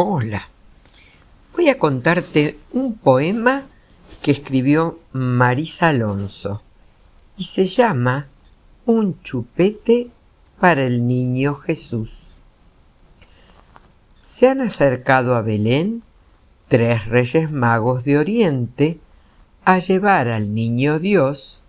Hola. Voy a contarte un poema que escribió Marisa Alonso y se llama Un chupete para el niño Jesús. Se han acercado a Belén tres reyes magos de Oriente a llevar al niño Dios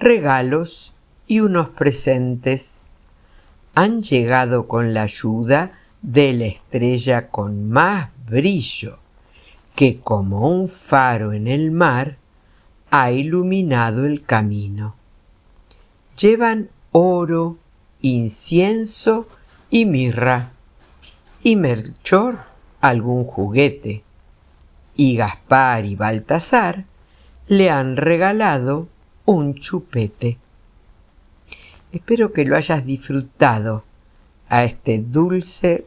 regalos y unos presentes. Han llegado con la ayuda de la estrella con más brillo, que como un faro en el mar ha iluminado el camino. Llevan oro, incienso y mirra, y Melchor algún juguete, y Gaspar y Baltasar le han regalado un chupete. Espero que lo hayas disfrutado a este dulce